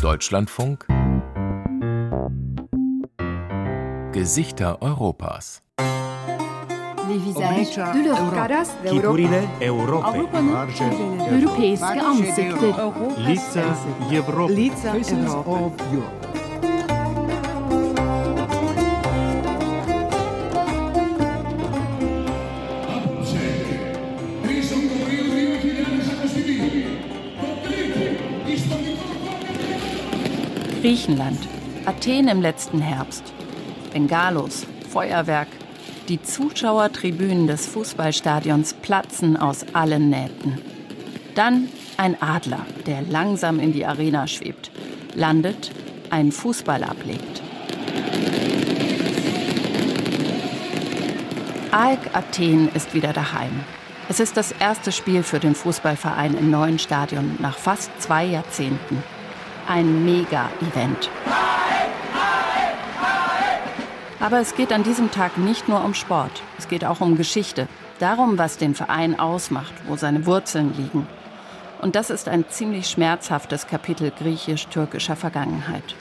Deutschlandfunk Gesichter Europas. Le visage de l'Europe. Europejskie ansikter. Lica Europy. Lica Europy. Griechenland, Athen im letzten Herbst, Bengalos, Feuerwerk, die Zuschauertribünen des Fußballstadions platzen aus allen Nähten. Dann ein Adler, der langsam in die Arena schwebt, landet, einen Fußball ablegt. AEK Athen ist wieder daheim. Es ist das erste Spiel für den Fußballverein im neuen Stadion nach fast zwei Jahrzehnten ein Mega-Event. Aber es geht an diesem Tag nicht nur um Sport, es geht auch um Geschichte, darum, was den Verein ausmacht, wo seine Wurzeln liegen. Und das ist ein ziemlich schmerzhaftes Kapitel griechisch-türkischer Vergangenheit.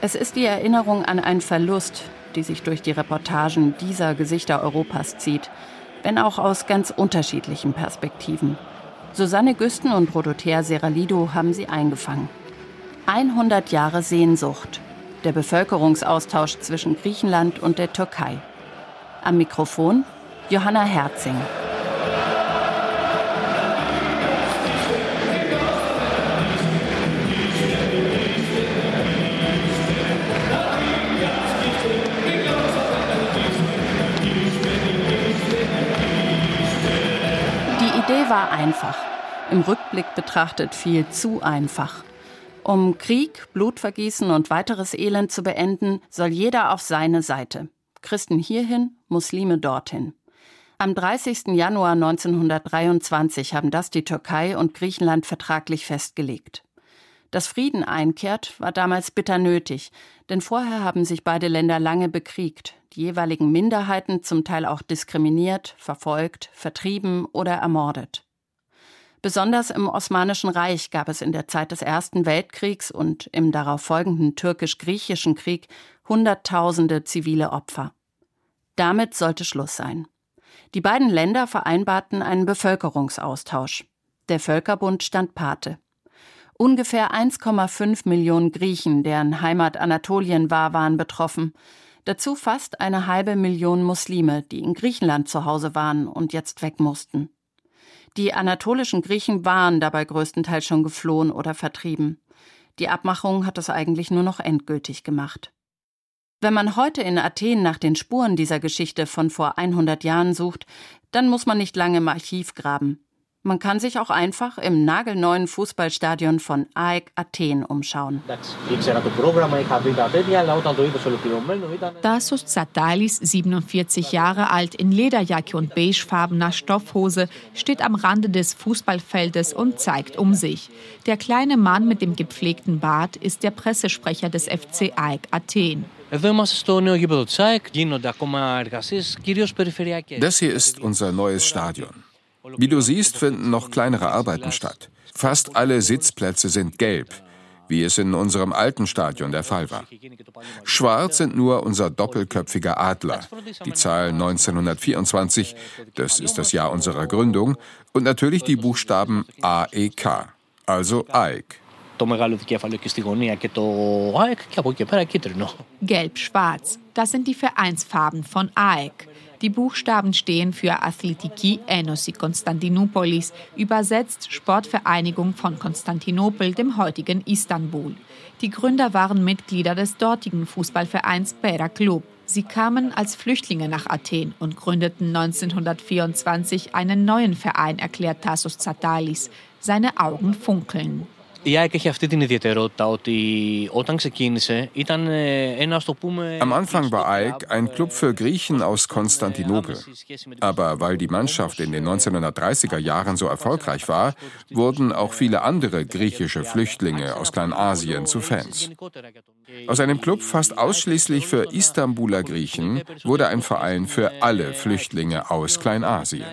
Es ist die Erinnerung an einen Verlust, die sich durch die Reportagen dieser Gesichter Europas zieht, wenn auch aus ganz unterschiedlichen Perspektiven. Susanne Güsten und Rodothea Seralido haben sie eingefangen. 100 Jahre Sehnsucht. Der Bevölkerungsaustausch zwischen Griechenland und der Türkei. Am Mikrofon Johanna Herzing. Die Idee war einfach. Im Rückblick betrachtet viel zu einfach. Um Krieg, Blutvergießen und weiteres Elend zu beenden, soll jeder auf seine Seite. Christen hierhin, Muslime dorthin. Am 30. Januar 1923 haben das die Türkei und Griechenland vertraglich festgelegt. Dass Frieden einkehrt, war damals bitter nötig, denn vorher haben sich beide Länder lange bekriegt, die jeweiligen Minderheiten zum Teil auch diskriminiert, verfolgt, vertrieben oder ermordet. Besonders im Osmanischen Reich gab es in der Zeit des Ersten Weltkriegs und im darauf folgenden türkisch-griechischen Krieg Hunderttausende zivile Opfer. Damit sollte Schluss sein. Die beiden Länder vereinbarten einen Bevölkerungsaustausch. Der Völkerbund stand Pate. Ungefähr 1,5 Millionen Griechen, deren Heimat Anatolien war, waren betroffen. Dazu fast eine halbe Million Muslime, die in Griechenland zu Hause waren und jetzt weg mussten. Die anatolischen Griechen waren dabei größtenteils schon geflohen oder vertrieben. Die Abmachung hat es eigentlich nur noch endgültig gemacht. Wenn man heute in Athen nach den Spuren dieser Geschichte von vor 100 Jahren sucht, dann muss man nicht lange im Archiv graben. Man kann sich auch einfach im nagelneuen Fußballstadion von AEK Athen umschauen. Tassos Tsatalis, 47 Jahre alt, in Lederjacke und beigefarbener Stoffhose, steht am Rande des Fußballfeldes und zeigt um sich. Der kleine Mann mit dem gepflegten Bart ist der Pressesprecher des FC AEK Athen. Das hier ist unser neues Stadion. Wie du siehst, finden noch kleinere Arbeiten statt. Fast alle Sitzplätze sind gelb, wie es in unserem alten Stadion der Fall war. Schwarz sind nur unser doppelköpfiger Adler, die Zahl 1924, das ist das Jahr unserer Gründung, und natürlich die Buchstaben AEK, also AEK. Gelb-Schwarz, das sind die Vereinsfarben von AEK. Die Buchstaben stehen für Athletiki Enosi Konstantinoupolis, übersetzt Sportvereinigung von Konstantinopel, dem heutigen Istanbul. Die Gründer waren Mitglieder des dortigen Fußballvereins Pera Club. Sie kamen als Flüchtlinge nach Athen und gründeten 1924 einen neuen Verein, erklärt Tassos Tsatalis. Seine Augen funkeln. Η ΑΕΚ έχει αυτή την ιδιαιτερότητα ότι όταν ξεκίνησε ήταν ένα, το πούμε... Am Anfang war AEK ein Club für Griechen aus Konstantinopel. Aber weil die Mannschaft in den 1930er Jahren so erfolgreich war, wurden auch viele andere griechische Flüchtlinge aus Kleinasien zu Fans. Aus einem Club fast ausschließlich für Istanbuler Griechen wurde ein Verein für alle Flüchtlinge aus Kleinasien.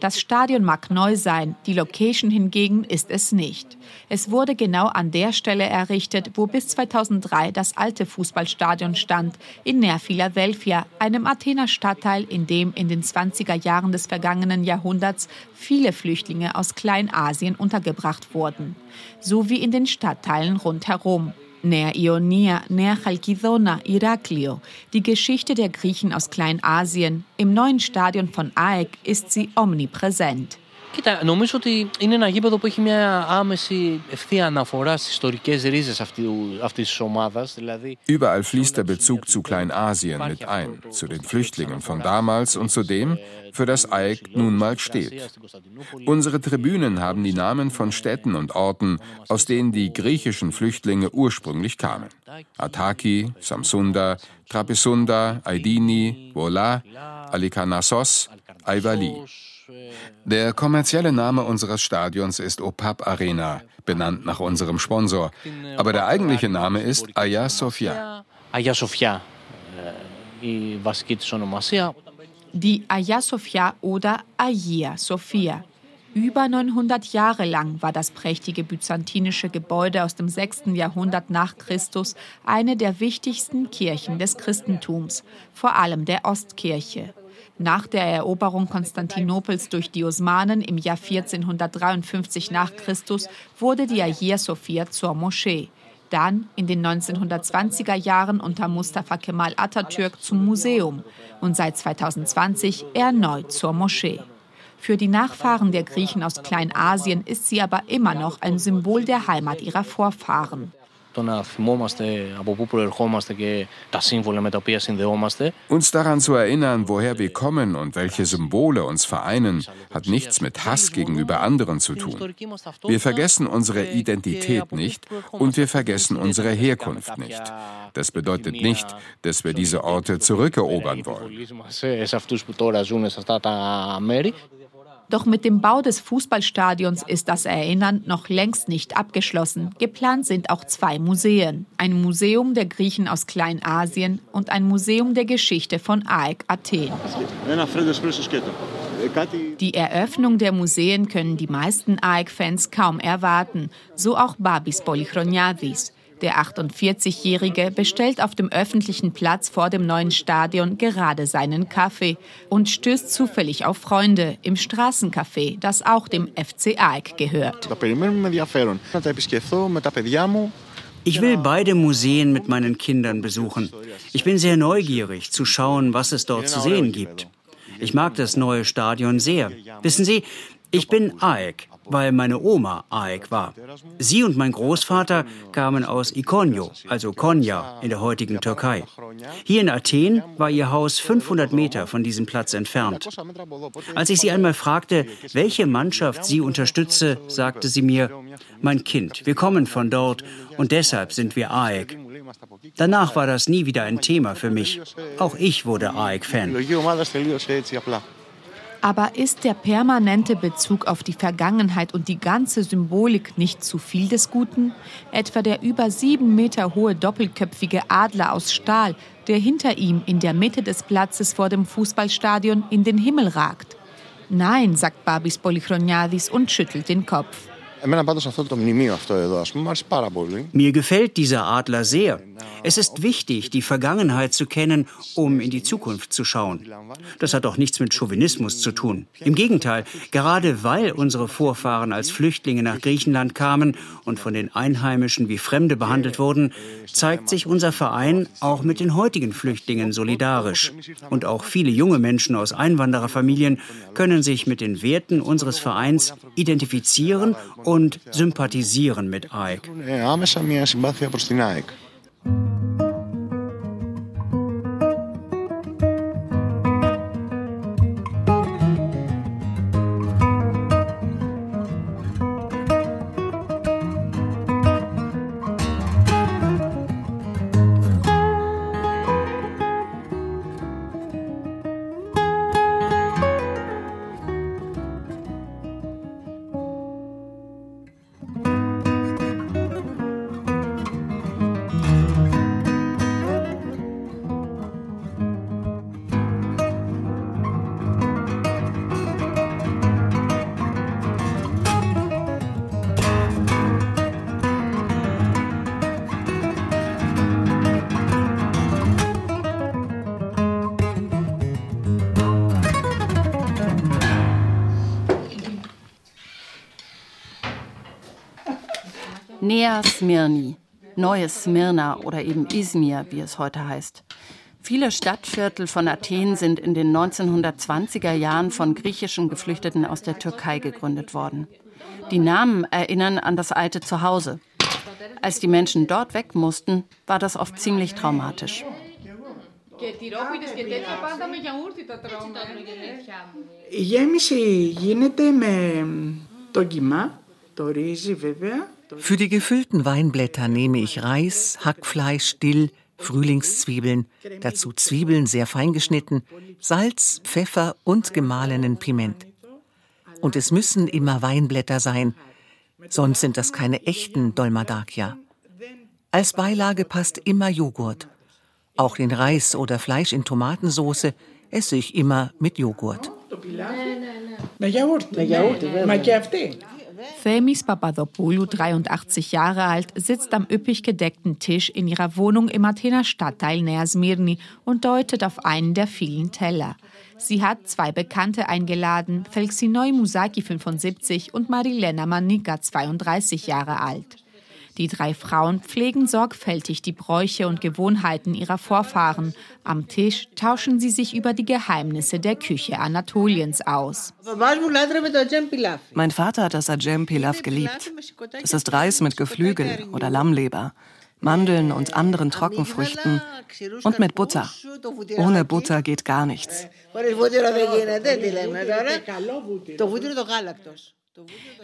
Das Stadion mag neu sein, die Location hingegen ist es nicht. Es wurde genau an der Stelle errichtet, wo bis 2003 das alte Fußballstadion stand, in Nea Philadelphia, einem Athener Stadtteil, in dem in den 20er Jahren des vergangenen Jahrhunderts viele Flüchtlinge aus Kleinasien untergebracht wurden, so wie in den Stadtteilen rundherum. Nea Ionia, Nea Chalkidona, Iraklio. Die Geschichte der Griechen aus Kleinasien. Im neuen Stadion von AEK ist sie omnipräsent. Κοίτα, νομίζω ότι είναι ένα γήπεδο που έχει μια άμεση ευθεία αναφορά στι ιστορικέ ρίζε αυτή τη ομάδα. Überall fließt der Bezug zu Kleinasien mit ein, zu den Flüchtlingen von damals und zu dem, für das AEK nun mal steht. Unsere Tribünen haben die Namen von Städten und Orten, aus denen die griechischen Flüchtlinge ursprünglich kamen. Ataki, Samsunda, Trapezunder, Aidini, Vola, Alikarnassos, Aivali. Der kommerzielle Name unseres Stadions ist OPAP Arena, benannt nach unserem Sponsor. Aber der eigentliche Name ist Aya Sofia. Aya Sofia. Die Aya Sofia oder Agia Sophia. Über 900 Jahre lang war das prächtige byzantinische Gebäude aus dem 6. Jahrhundert nach Christus eine der wichtigsten Kirchen des Christentums, vor allem der Ostkirche. Nach der Eroberung Konstantinopels durch die Osmanen im Jahr 1453 nach Christus wurde die Hagia Sophia zur Moschee. Dann in den 1920er Jahren unter Mustafa Kemal Atatürk zum Museum und seit 2020 erneut zur Moschee. Für die Nachfahren der Griechen aus Kleinasien ist sie aber immer noch ein Symbol der Heimat ihrer Vorfahren. Uns daran zu erinnern, woher wir kommen und welche Symbole uns vereinen, hat nichts mit Hass gegenüber anderen zu tun. Wir vergessen unsere Identität nicht und wir vergessen unsere Herkunft nicht. Das bedeutet nicht, dass wir diese Orte zurückerobern wollen. Doch mit dem Bau des Fußballstadions ist das Erinnern noch längst nicht abgeschlossen. Geplant sind auch zwei Museen. Ein Museum der Griechen aus Kleinasien und ein Museum der Geschichte von AEK Athen. Die Eröffnung der Museen können die meisten AEK-Fans kaum erwarten, so auch Babis Polychroniadis. Der 48-Jährige bestellt auf dem öffentlichen Platz vor dem neuen Stadion gerade seinen Kaffee und stößt zufällig auf Freunde im Straßencafé, das auch dem FC AEK gehört. Ich will beide Museen mit meinen Kindern besuchen. Ich bin sehr neugierig zu schauen, was es dort zu sehen gibt. Ich mag das neue Stadion sehr. Wissen Sie, ich bin AEK weil meine Oma Aek war. Sie und mein Großvater kamen aus Ikonio, also Konya in der heutigen Türkei. Hier in Athen war ihr Haus 500 Meter von diesem Platz entfernt. Als ich sie einmal fragte, welche Mannschaft sie unterstütze, sagte sie mir, mein Kind, wir kommen von dort und deshalb sind wir AEK. Danach war das nie wieder ein Thema für mich. Auch ich wurde AEK-Fan. Aber ist der permanente Bezug auf die Vergangenheit und die ganze Symbolik nicht zu viel des Guten? Etwa der über sieben Meter hohe doppelköpfige Adler aus Stahl, der hinter ihm in der Mitte des Platzes vor dem Fußballstadion in den Himmel ragt. Nein, sagt Babis Polychroniadis und schüttelt den Kopf. Mir gefällt dieser Adler sehr. Es ist wichtig, die Vergangenheit zu kennen, um in die Zukunft zu schauen. Das hat auch nichts mit Chauvinismus zu tun. Im Gegenteil, gerade weil unsere Vorfahren als Flüchtlinge nach Griechenland kamen und von den Einheimischen wie Fremde behandelt wurden, zeigt sich unser Verein auch mit den heutigen Flüchtlingen solidarisch. Und auch viele junge Menschen aus Einwandererfamilien können sich mit den Werten unseres Vereins identifizieren und sympathisieren mit AEK. Nea Smyrni, Neues Smyrna oder eben Izmir, wie es heute heißt. Viele Stadtviertel von Athen sind in den 1920er Jahren von griechischen Geflüchteten aus der Türkei gegründet worden. Die Namen erinnern an das alte Zuhause. Als die Menschen dort weg mussten, war das oft ziemlich traumatisch. Η γέμιση γίνεται με το κιμά, το ρύζι βέβαια. für die gefüllten Weinblätter nehme ich Reis, Hackfleisch, Dill, Frühlingszwiebeln, dazu Zwiebeln sehr fein geschnitten, Salz, Pfeffer und gemahlenen Piment. Und es müssen immer Weinblätter sein, sonst sind das keine echten Dolmadakia. Als Beilage passt immer Joghurt. Auch den Reis oder Fleisch in Tomatensauce esse ich immer mit Joghurt. Themis Papadopoulou, 83 Jahre alt, sitzt am üppig gedeckten Tisch in ihrer Wohnung im Athener Stadtteil Nea Smirni und deutet auf einen der vielen Teller. Sie hat zwei Bekannte eingeladen, Felxinoi Musaki 75 und Marilena Manika 32 Jahre alt. Die drei Frauen pflegen sorgfältig die Bräuche und Gewohnheiten ihrer Vorfahren. Am Tisch tauschen sie sich über die Geheimnisse der Küche Anatoliens aus. Mein Vater hat das Ajem Pilaf geliebt. Das ist Reis mit Geflügel oder Lammleber. Mandeln und anderen Trockenfrüchten und mit Butter. Ohne Butter geht gar nichts.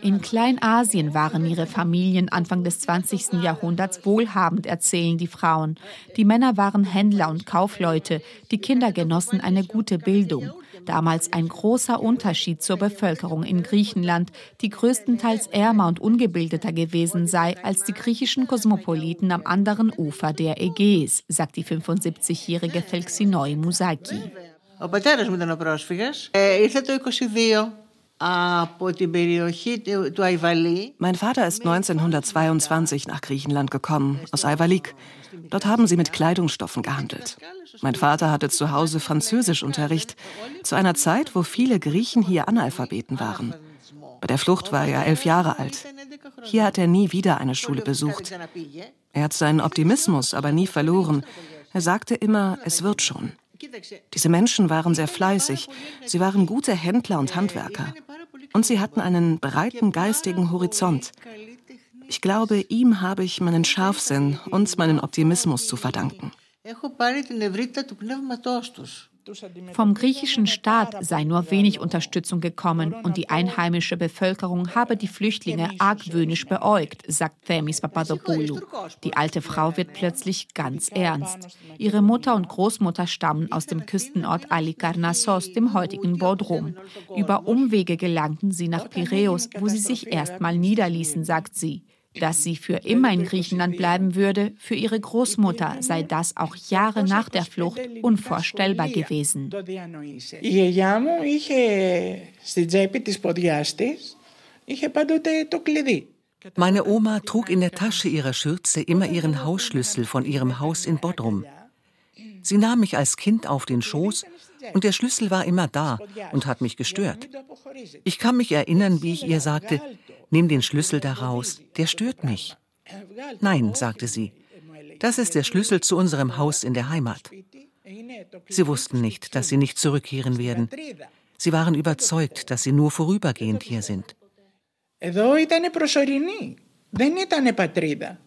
In Kleinasien waren ihre Familien Anfang des 20. Jahrhunderts wohlhabend, erzählen die Frauen. Die Männer waren Händler und Kaufleute, die Kinder genossen eine gute Bildung. Damals ein großer Unterschied zur Bevölkerung in Griechenland, die größtenteils ärmer und ungebildeter gewesen sei als die griechischen Kosmopoliten am anderen Ufer der Ägäis, sagt die 75-jährige Felxinoi Musaki. Ο πατέρας μου ήταν ο πρόσφυγας. Ε, ήρθε το 22 mein Vater ist 1922 nach Griechenland gekommen, aus Ayvalik. Dort haben sie mit Kleidungsstoffen gehandelt. Mein Vater hatte zu Hause Französischunterricht, zu einer Zeit, wo viele Griechen hier Analphabeten waren. Bei der Flucht war er elf Jahre alt. Hier hat er nie wieder eine Schule besucht. Er hat seinen Optimismus aber nie verloren. Er sagte immer, es wird schon. Diese Menschen waren sehr fleißig, sie waren gute Händler und Handwerker. Und sie hatten einen breiten geistigen Horizont. Ich glaube, ihm habe ich meinen Scharfsinn und meinen Optimismus zu verdanken. Vom griechischen Staat sei nur wenig Unterstützung gekommen und die einheimische Bevölkerung habe die Flüchtlinge argwöhnisch beäugt, sagt Themis Papadopoulou. Die alte Frau wird plötzlich ganz ernst. Ihre Mutter und Großmutter stammen aus dem Küstenort Alikarnassos, dem heutigen Bodrum. Über Umwege gelangten sie nach Piräus, wo sie sich erstmal niederließen, sagt sie. Dass sie für immer in Griechenland bleiben würde, für ihre Großmutter sei das auch Jahre nach der Flucht unvorstellbar gewesen. Meine Oma trug in der Tasche ihrer Schürze immer ihren Hausschlüssel von ihrem Haus in Bodrum. Sie nahm mich als Kind auf den Schoß und der Schlüssel war immer da und hat mich gestört. Ich kann mich erinnern, wie ich ihr sagte, Nimm den Schlüssel daraus, der stört mich. Nein, sagte sie, das ist der Schlüssel zu unserem Haus in der Heimat. Sie wussten nicht, dass sie nicht zurückkehren werden. Sie waren überzeugt, dass sie nur vorübergehend hier sind. Εδώ ήταν προσωρινή. Δεν ήταν πατρίδα.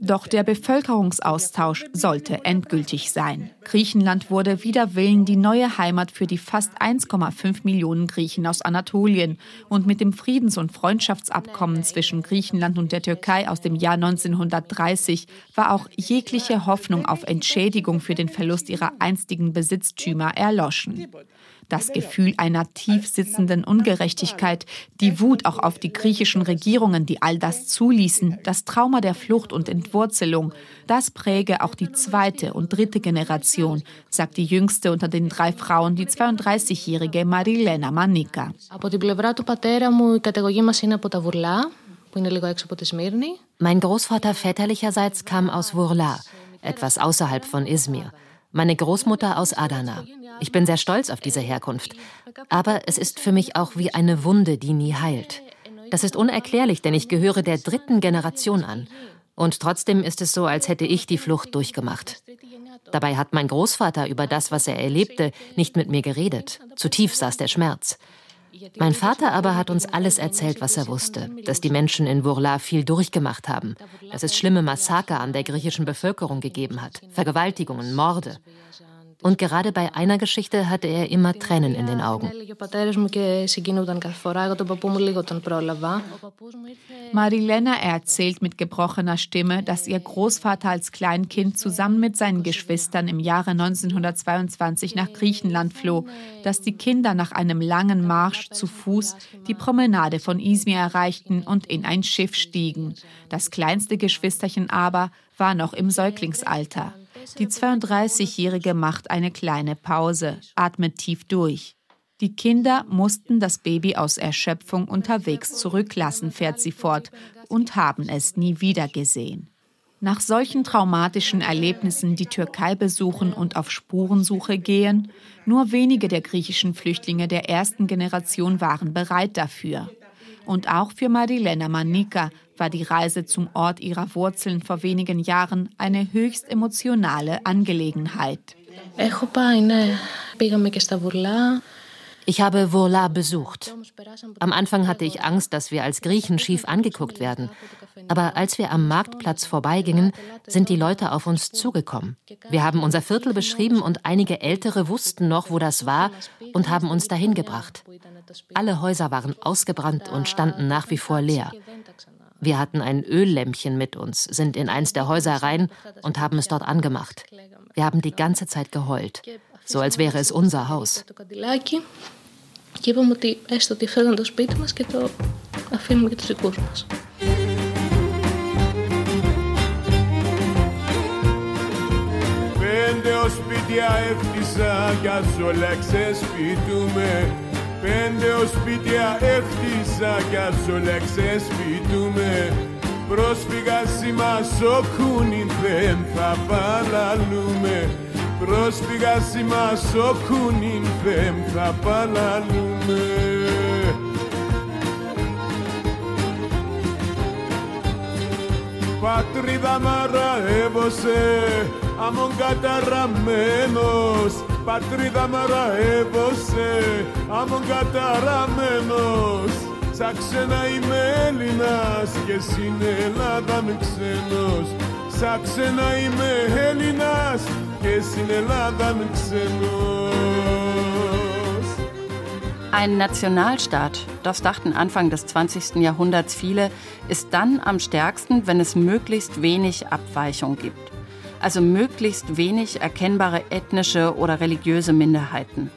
Doch der Bevölkerungsaustausch sollte endgültig sein. Griechenland wurde wider Willen die neue Heimat für die fast 1,5 Millionen Griechen aus Anatolien. Und mit dem Friedens- und Freundschaftsabkommen zwischen Griechenland und der Türkei aus dem Jahr 1930 war auch jegliche Hoffnung auf Entschädigung für den Verlust ihrer einstigen Besitztümer erloschen das Gefühl einer tief sitzenden Ungerechtigkeit, die Wut auch auf die griechischen Regierungen, die all das zuließen, das Trauma der Flucht und Entwurzelung, das präge auch die zweite und dritte Generation, sagt die jüngste unter den drei Frauen, die 32-jährige Marilena Manika. Mein Großvater väterlicherseits kam aus Wurla, etwas außerhalb von Izmir. Meine Großmutter aus Adana. Ich bin sehr stolz auf diese Herkunft. Aber es ist für mich auch wie eine Wunde, die nie heilt. Das ist unerklärlich, denn ich gehöre der dritten Generation an. Und trotzdem ist es so, als hätte ich die Flucht durchgemacht. Dabei hat mein Großvater über das, was er erlebte, nicht mit mir geredet. Zu tief saß der Schmerz. Mein Vater aber hat uns alles erzählt, was er wusste, dass die Menschen in Vourla viel durchgemacht haben, dass es schlimme Massaker an der griechischen Bevölkerung gegeben hat, Vergewaltigungen, Morde. Und gerade bei einer Geschichte hatte er immer Tränen in den Augen. Marilena erzählt mit gebrochener Stimme, dass ihr Großvater als Kleinkind zusammen mit seinen Geschwistern im Jahre 1922 nach Griechenland floh, dass die Kinder nach einem langen Marsch zu Fuß die Promenade von Izmir erreichten und in ein Schiff stiegen. Das kleinste Geschwisterchen aber war noch im Säuglingsalter. Die 32-Jährige macht eine kleine Pause, atmet tief durch. Die Kinder mussten das Baby aus Erschöpfung unterwegs zurücklassen, fährt sie fort, und haben es nie wieder gesehen. Nach solchen traumatischen Erlebnissen die Türkei besuchen und auf Spurensuche gehen, nur wenige der griechischen Flüchtlinge der ersten Generation waren bereit dafür. Und auch für Marilena Manika war die Reise zum Ort ihrer Wurzeln vor wenigen Jahren eine höchst emotionale Angelegenheit. Ich habe Vourla besucht. Am Anfang hatte ich Angst, dass wir als Griechen schief angeguckt werden. Aber als wir am Marktplatz vorbeigingen, sind die Leute auf uns zugekommen. Wir haben unser Viertel beschrieben und einige Ältere wussten noch, wo das war und haben uns dahin gebracht. Alle Häuser waren ausgebrannt und standen nach wie vor leer. Wir hatten ein Öllämpchen mit uns, sind in eins der Häuser rein und haben es dort angemacht. Wir haben die ganze Zeit geheult, so als wäre es unser Haus. Και είπαμε ότι έστω ότι φέρνουν το σπίτι μας και το αφήνουμε για τους δικούς μας. Πέντε ως σπίτια έχτισα κι ας όλα ξεσπιτούμε Πέντε ως σπίτια έχτισα κι ας όλα ξεσπιτούμε. Πρόσφυγα σήμα σοκούνιν δεν θα παλαλούμε Πρόσφυγα σήμα σοκούνιν δεν θα παλαλούμε Πατρίδα μαραεύωσε αμον καταραμένος Πατρίδα μαραεύωσε αμον καταραμένος Σαν ξένα είμαι Έλληνας και στην Ελλάδα με ξένος Σαν ξένα είμαι Έλληνας και στην Ελλάδα με ξένος Ein Nationalstaat, das dachten Anfang des 20. Jahrhunderts viele, ist dann am stärksten, wenn es möglichst wenig Abweichung gibt. Also möglichst wenig erkennbare ethnische oder religiöse Minderheiten.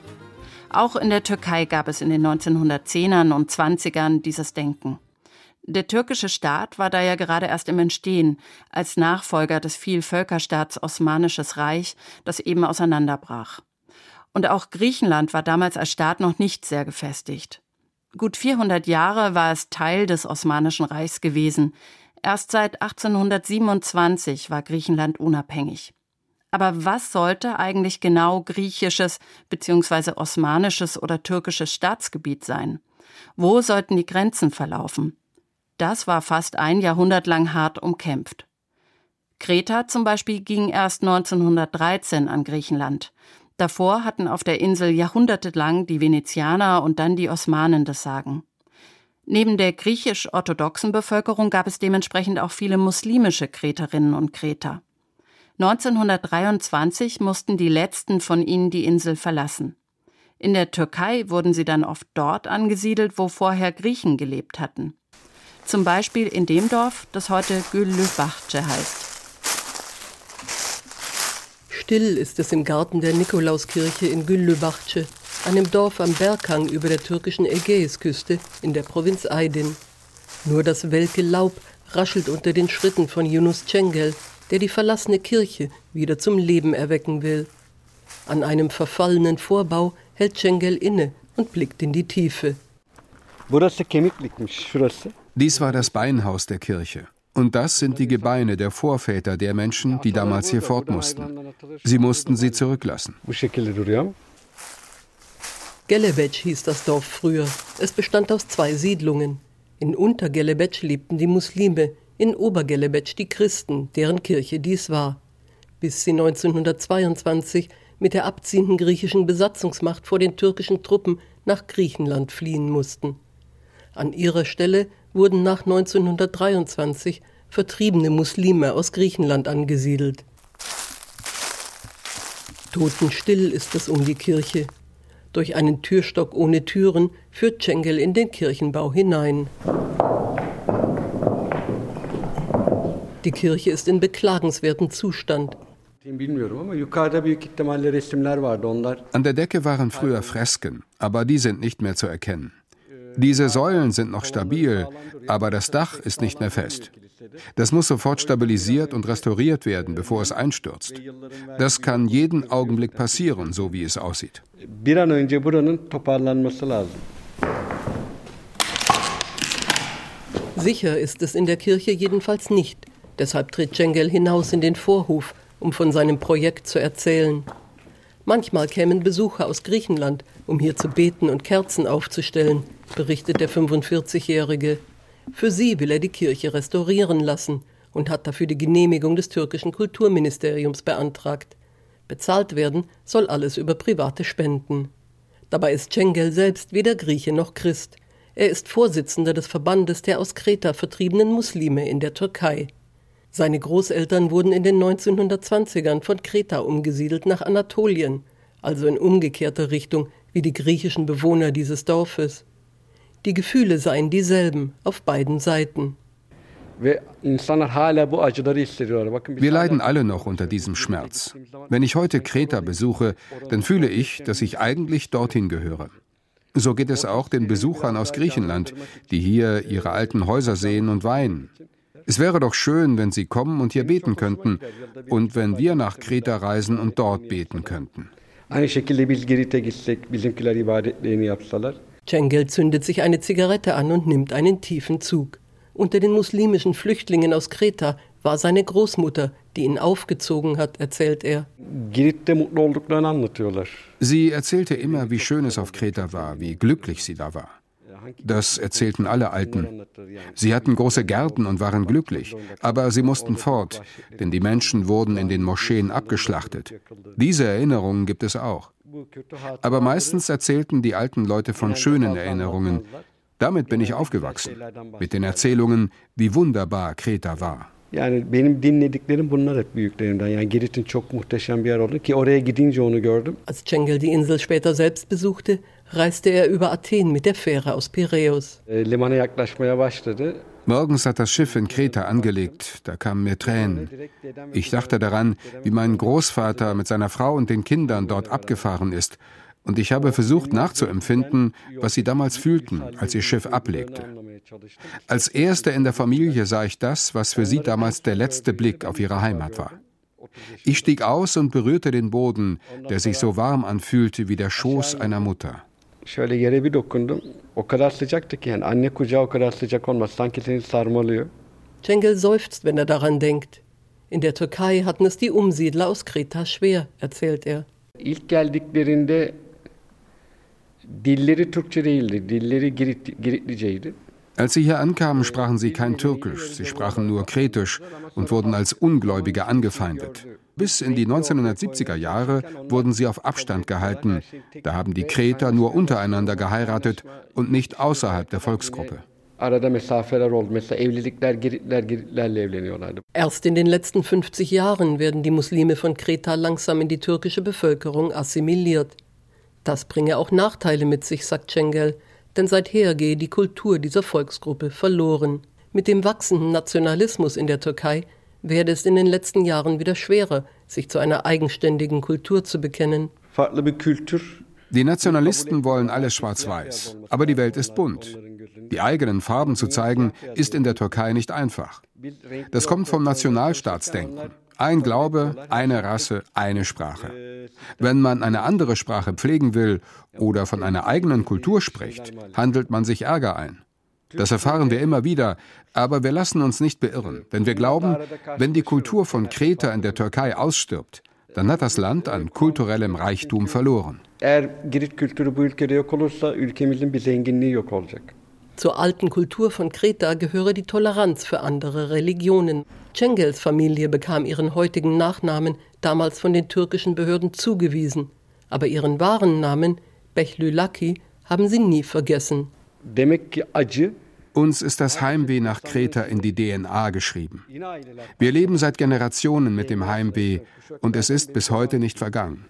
Auch in der Türkei gab es in den 1910ern und 20ern dieses Denken. Der türkische Staat war da ja gerade erst im Entstehen, als Nachfolger des Vielvölkerstaats Osmanisches Reich, das eben auseinanderbrach. Und auch Griechenland war damals als Staat noch nicht sehr gefestigt. Gut 400 Jahre war es Teil des Osmanischen Reichs gewesen. Erst seit 1827 war Griechenland unabhängig. Aber was sollte eigentlich genau griechisches bzw. osmanisches oder türkisches Staatsgebiet sein? Wo sollten die Grenzen verlaufen? Das war fast ein Jahrhundert lang hart umkämpft. Kreta zum Beispiel ging erst 1913 an Griechenland. Davor hatten auf der Insel jahrhundertelang die Venezianer und dann die Osmanen das Sagen. Neben der griechisch-orthodoxen Bevölkerung gab es dementsprechend auch viele muslimische Kreterinnen und Kreter. 1923 mussten die letzten von ihnen die Insel verlassen. In der Türkei wurden sie dann oft dort angesiedelt, wo vorher Griechen gelebt hatten. Zum Beispiel in dem Dorf, das heute Güllübachce heißt. Still ist es im Garten der Nikolauskirche in Güllübachce, einem Dorf am Berghang über der türkischen Ägäisküste in der Provinz Aydin. Nur das welke Laub raschelt unter den Schritten von Yunus Cengel, der die verlassene Kirche wieder zum Leben erwecken will. An einem verfallenen Vorbau hält Cengel inne und blickt in die Tiefe. Dies war das Beinhaus der Kirche. Und das sind die Gebeine der Vorväter der Menschen, die damals hier fort mussten. Sie mussten sie zurücklassen. Gelebec hieß das Dorf früher. Es bestand aus zwei Siedlungen. In Untergelebetsch lebten die Muslime, in Obergelebetsch die Christen, deren Kirche dies war. Bis sie 1922 mit der abziehenden griechischen Besatzungsmacht vor den türkischen Truppen nach Griechenland fliehen mussten. An ihrer Stelle wurden nach 1923 vertriebene Muslime aus Griechenland angesiedelt. Totenstill ist es um die Kirche. Durch einen Türstock ohne Türen führt Cengel in den Kirchenbau hinein. Die Kirche ist in beklagenswertem Zustand. An der Decke waren früher Fresken, aber die sind nicht mehr zu erkennen. Diese Säulen sind noch stabil, aber das Dach ist nicht mehr fest. Das muss sofort stabilisiert und restauriert werden, bevor es einstürzt. Das kann jeden Augenblick passieren, so wie es aussieht. Sicher ist es in der Kirche jedenfalls nicht. Deshalb tritt Cengel hinaus in den Vorhof, um von seinem Projekt zu erzählen. Manchmal kämen Besucher aus Griechenland, um hier zu beten und Kerzen aufzustellen, berichtet der 45-Jährige. Für sie will er die Kirche restaurieren lassen und hat dafür die Genehmigung des türkischen Kulturministeriums beantragt. Bezahlt werden soll alles über private Spenden. Dabei ist Cengel selbst weder Grieche noch Christ. Er ist Vorsitzender des Verbandes der aus Kreta vertriebenen Muslime in der Türkei. Seine Großeltern wurden in den 1920ern von Kreta umgesiedelt nach Anatolien, also in umgekehrter Richtung wie die griechischen Bewohner dieses Dorfes. Die Gefühle seien dieselben auf beiden Seiten. Wir leiden alle noch unter diesem Schmerz. Wenn ich heute Kreta besuche, dann fühle ich, dass ich eigentlich dorthin gehöre. So geht es auch den Besuchern aus Griechenland, die hier ihre alten Häuser sehen und weinen. Es wäre doch schön, wenn sie kommen und hier beten könnten und wenn wir nach Kreta reisen und dort beten könnten. Cengel zündet sich eine Zigarette an und nimmt einen tiefen Zug. Unter den muslimischen Flüchtlingen aus Kreta war seine Großmutter, die ihn aufgezogen hat, erzählt er. Sie erzählte immer, wie schön es auf Kreta war, wie glücklich sie da war. Das erzählten alle Alten. Sie hatten große Gärten und waren glücklich, aber sie mussten fort, denn die Menschen wurden in den Moscheen abgeschlachtet. Diese Erinnerungen gibt es auch. Aber meistens erzählten die alten Leute von schönen Erinnerungen. Damit bin ich aufgewachsen, mit den Erzählungen, wie wunderbar Kreta war. Yani benim dinlediklerim bunlar hep büyüklerimden. Yani Girit'in çok muhteşem bir yer oldu ki oraya gidince onu gördüm. Als Cengel die Insel später selbst besuchte, reiste er über Athen mit der Fähre aus Piräus. Yaklaşmaya başladı. Morgens hat das Schiff in Kreta angelegt, da kamen mir Tränen. Ich dachte daran, wie mein Großvater mit seiner Frau und den Kindern dort abgefahren ist, und ich habe versucht nachzuempfinden, was sie damals fühlten, als ihr Schiff ablegte. Als Erster in der Familie sah ich das, was für sie damals der letzte Blick auf ihre Heimat war. Ich stieg aus und berührte den Boden, der sich so warm anfühlte wie der Schoß einer Mutter. Şöyle yere bir dokundum. O kadar sıcaktı ki yani anne kucağı o kadar sıcak olmaz. Sanki seni sarmalıyor. Cengel seufzt, wenn er daran denkt. In der Türkei hatten es die Umsiedler aus Kreta schwer, erzählt er. İlk geldiklerinde dilleri Türkçe değildi. Dilleri Girit, Giritliceydi. Als sie hier ankamen, sprachen sie kein Türkisch, sie sprachen nur Kretisch und wurden als Ungläubige angefeindet. Bis in die 1970er Jahre wurden sie auf Abstand gehalten. Da haben die Kreter nur untereinander geheiratet und nicht außerhalb der Volksgruppe. Erst in den letzten 50 Jahren werden die Muslime von Kreta langsam in die türkische Bevölkerung assimiliert. Das bringe auch Nachteile mit sich, sagt Cengel denn seither gehe die Kultur dieser Volksgruppe verloren. Mit dem wachsenden Nationalismus in der Türkei werde es in den letzten Jahren wieder schwerer, sich zu einer eigenständigen Kultur zu bekennen. Die Nationalisten wollen alles schwarz-weiß, aber die Welt ist bunt. Die eigenen Farben zu zeigen, ist in der Türkei nicht einfach. Das kommt vom Nationalstaatsdenken. Ein Glaube, eine Rasse, eine Sprache. Wenn man eine andere Sprache pflegen will oder von einer eigenen Kultur spricht, handelt man sich Ärger ein. Das erfahren wir immer wieder, aber wir lassen uns nicht beirren, denn wir glauben, wenn die Kultur von Kreta in der Türkei ausstirbt, dann hat das Land an kulturellem Reichtum verloren. Zur alten Kultur von Kreta gehöre die Toleranz für andere Religionen. Cengels Familie bekam ihren heutigen Nachnamen damals von den türkischen Behörden zugewiesen, aber ihren wahren Namen, Bechlülaki, haben sie nie vergessen. Uns ist das Heimweh nach Kreta in die DNA geschrieben. Wir leben seit Generationen mit dem Heimweh und es ist bis heute nicht vergangen.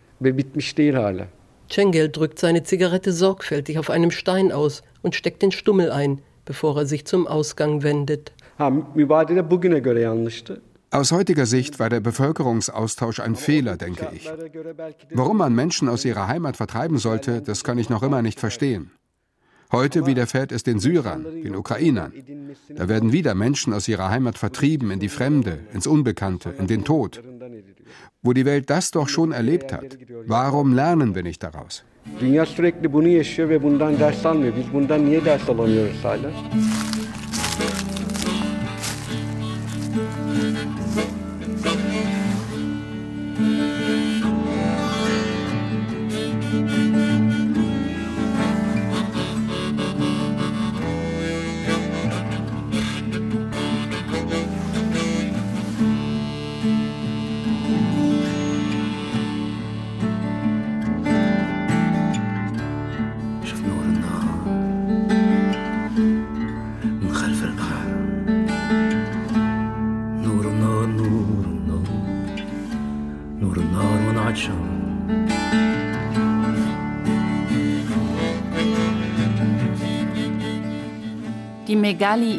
Cengel drückt seine Zigarette sorgfältig auf einem Stein aus und steckt den Stummel ein, bevor er sich zum Ausgang wendet. Aus heutiger Sicht war der Bevölkerungsaustausch ein Fehler, denke ich. Warum man Menschen aus ihrer Heimat vertreiben sollte, das kann ich noch immer nicht verstehen. Heute widerfährt es den Syrern, den Ukrainern. Da werden wieder Menschen aus ihrer Heimat vertrieben in die Fremde, ins Unbekannte, in den Tod. Wo die Welt das doch schon erlebt hat, warum lernen wir nicht daraus? Dünya sürekli?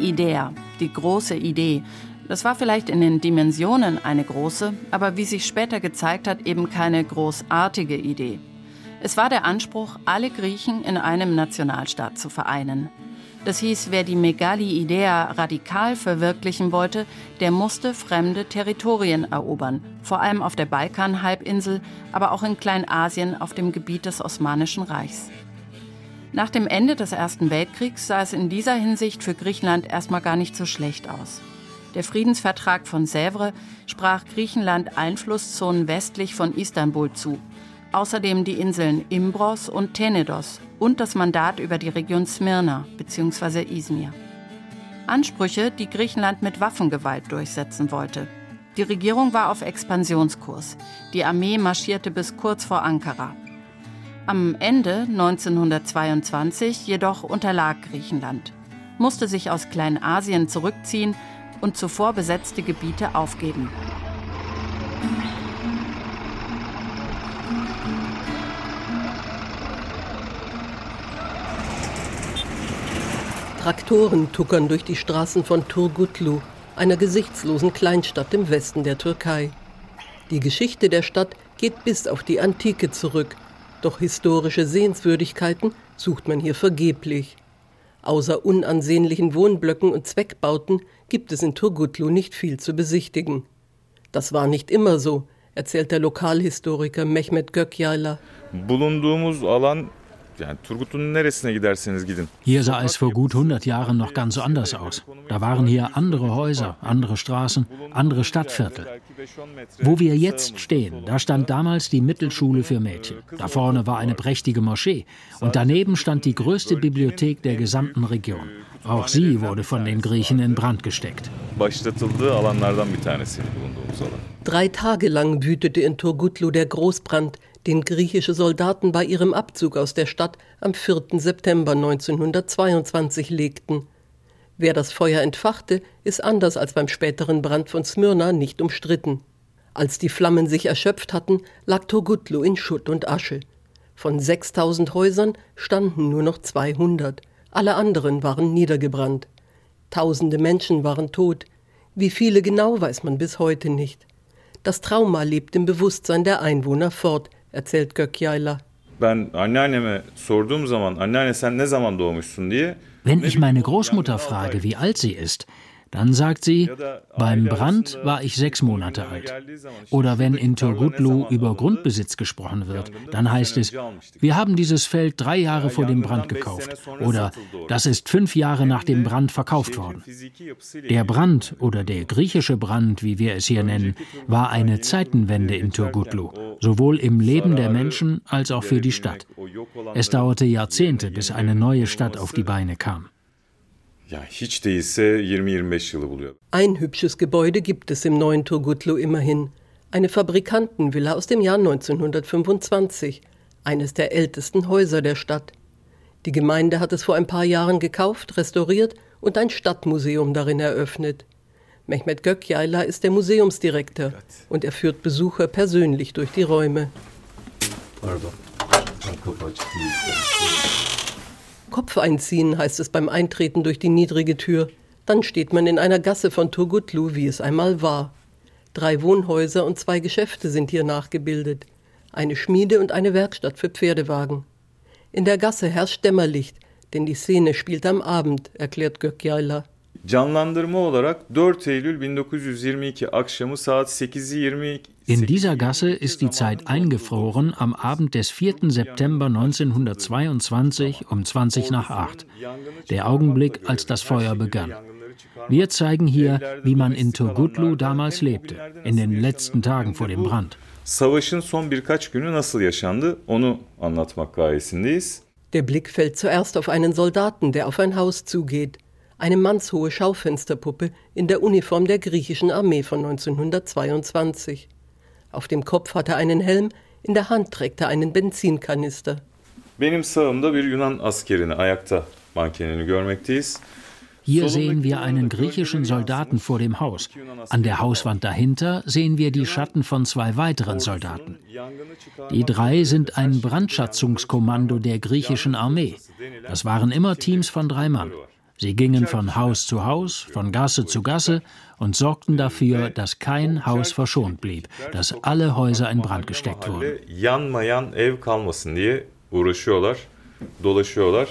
Megali-Idea, die große Idee, das war vielleicht in den Dimensionen eine große, aber wie sich später gezeigt hat, eben keine großartige Idee. Es war der Anspruch, alle Griechen in einem Nationalstaat zu vereinen. Das hieß, wer die Megali-Idea radikal verwirklichen wollte, der musste fremde Territorien erobern, vor allem auf der Balkanhalbinsel, aber auch in Kleinasien auf dem Gebiet des Osmanischen Reichs. Nach dem Ende des Ersten Weltkriegs sah es in dieser Hinsicht für Griechenland erstmal gar nicht so schlecht aus. Der Friedensvertrag von Sèvres sprach Griechenland Einflusszonen westlich von Istanbul zu. Außerdem die Inseln Imbros und Tenedos und das Mandat über die Region Smyrna bzw. Izmir. Ansprüche, die Griechenland mit Waffengewalt durchsetzen wollte. Die Regierung war auf Expansionskurs. Die Armee marschierte bis kurz vor Ankara. Am Ende 1922 jedoch unterlag Griechenland, musste sich aus Kleinasien zurückziehen und zuvor besetzte Gebiete aufgeben. Traktoren tuckern durch die Straßen von Turgutlu, einer gesichtslosen Kleinstadt im Westen der Türkei. Die Geschichte der Stadt geht bis auf die Antike zurück, doch historische Sehenswürdigkeiten sucht man hier vergeblich. Außer unansehnlichen Wohnblöcken und Zweckbauten gibt es in Turgutlu nicht viel zu besichtigen. Das war nicht immer so, erzählt der Lokalhistoriker Mehmet Gökyayla. Hier sah es vor gut 100 Jahren noch ganz anders aus. Da waren hier andere Häuser, andere Straßen, andere Stadtviertel. Wo wir jetzt stehen, da stand damals die Mittelschule für Mädchen. Da vorne war eine prächtige Moschee und daneben stand die größte Bibliothek der gesamten Region. Auch sie wurde von den Griechen in Brand gesteckt. Drei Tage lang wütete in Turgutlu der Großbrand, den griechische Soldaten bei ihrem Abzug aus der Stadt am 4. September 1922 legten. Wer das Feuer entfachte, ist anders als beim späteren Brand von Smyrna nicht umstritten. Als die Flammen sich erschöpft hatten, lag Turgutlu in Schutt und Asche. Von 6000 Häusern standen nur noch 200. Alle anderen waren niedergebrannt. Tausende Menschen waren tot. Wie viele genau weiß man bis heute nicht. Das Trauma lebt im Bewusstsein der Einwohner fort, erzählt Gökyayla. Ben anneanneme sorduğum zaman anneanne sen ne zaman doğmuşsun diye Wenn ich meine Großmutter frage, wie alt sie ist, dann sagt sie, beim Brand war ich sechs Monate alt. Oder wenn in Turgutlu über Grundbesitz gesprochen wird, dann heißt es, wir haben dieses Feld drei Jahre vor dem Brand gekauft. Oder das ist fünf Jahre nach dem Brand verkauft worden. Der Brand oder der griechische Brand, wie wir es hier nennen, war eine Zeitenwende in Turgutlu, sowohl im Leben der Menschen als auch für die Stadt. Es dauerte Jahrzehnte, bis eine neue Stadt auf die Beine kam. Ein hübsches Gebäude gibt es im neuen Turgutlu immerhin. Eine Fabrikantenvilla aus dem Jahr 1925, eines der ältesten Häuser der Stadt. Die Gemeinde hat es vor ein paar Jahren gekauft, restauriert und ein Stadtmuseum darin eröffnet. Mehmet Gökyaila ist der Museumsdirektor und er führt Besucher persönlich durch die Räume. Kopf einziehen heißt es beim Eintreten durch die niedrige Tür. Dann steht man in einer Gasse von Turgutlu, wie es einmal war. Drei Wohnhäuser und zwei Geschäfte sind hier nachgebildet. Eine Schmiede und eine Werkstatt für Pferdewagen. In der Gasse herrscht Dämmerlicht, denn die Szene spielt am Abend, erklärt Gökyayla. Canlandırma olarak 4 Eylül 1922 akşamı saat 8.20 In dieser Gasse ist die Zeit eingefroren am Abend des 4. September 1922 um 20 nach 8, der Augenblick, als das Feuer begann. Wir zeigen hier, wie man in Turgutlu damals lebte, in den letzten Tagen vor dem Brand. Savaşın son birkaç günü nasıl yaşandı onu anlatmak gayesindeyiz. Der Blick fällt zuerst auf einen Soldaten, der auf ein Haus zugeht. Eine mannshohe Schaufensterpuppe in der Uniform der griechischen Armee von 1922. Auf dem Kopf hat er einen Helm, in der Hand trägt er einen Benzinkanister. Benim sağımda bir Yunan askerini ayakta mankenini görmekteyiz. Hier sehen wir einen griechischen Soldaten vor dem Haus. An der Hauswand dahinter sehen wir die Schatten von zwei weiteren Soldaten. Die drei sind ein Brandschatzungskommando der griechischen Armee. Das waren immer Teams von drei Mann. Sie gingen von Haus zu Haus, von Gasse zu Gasse und sorgten dafür, dass kein Haus verschont blieb, dass alle Häuser in Brand gesteckt wurden. Yanmayan ev kalmasın diye uğraşıyorlar, dolaşıyorlar.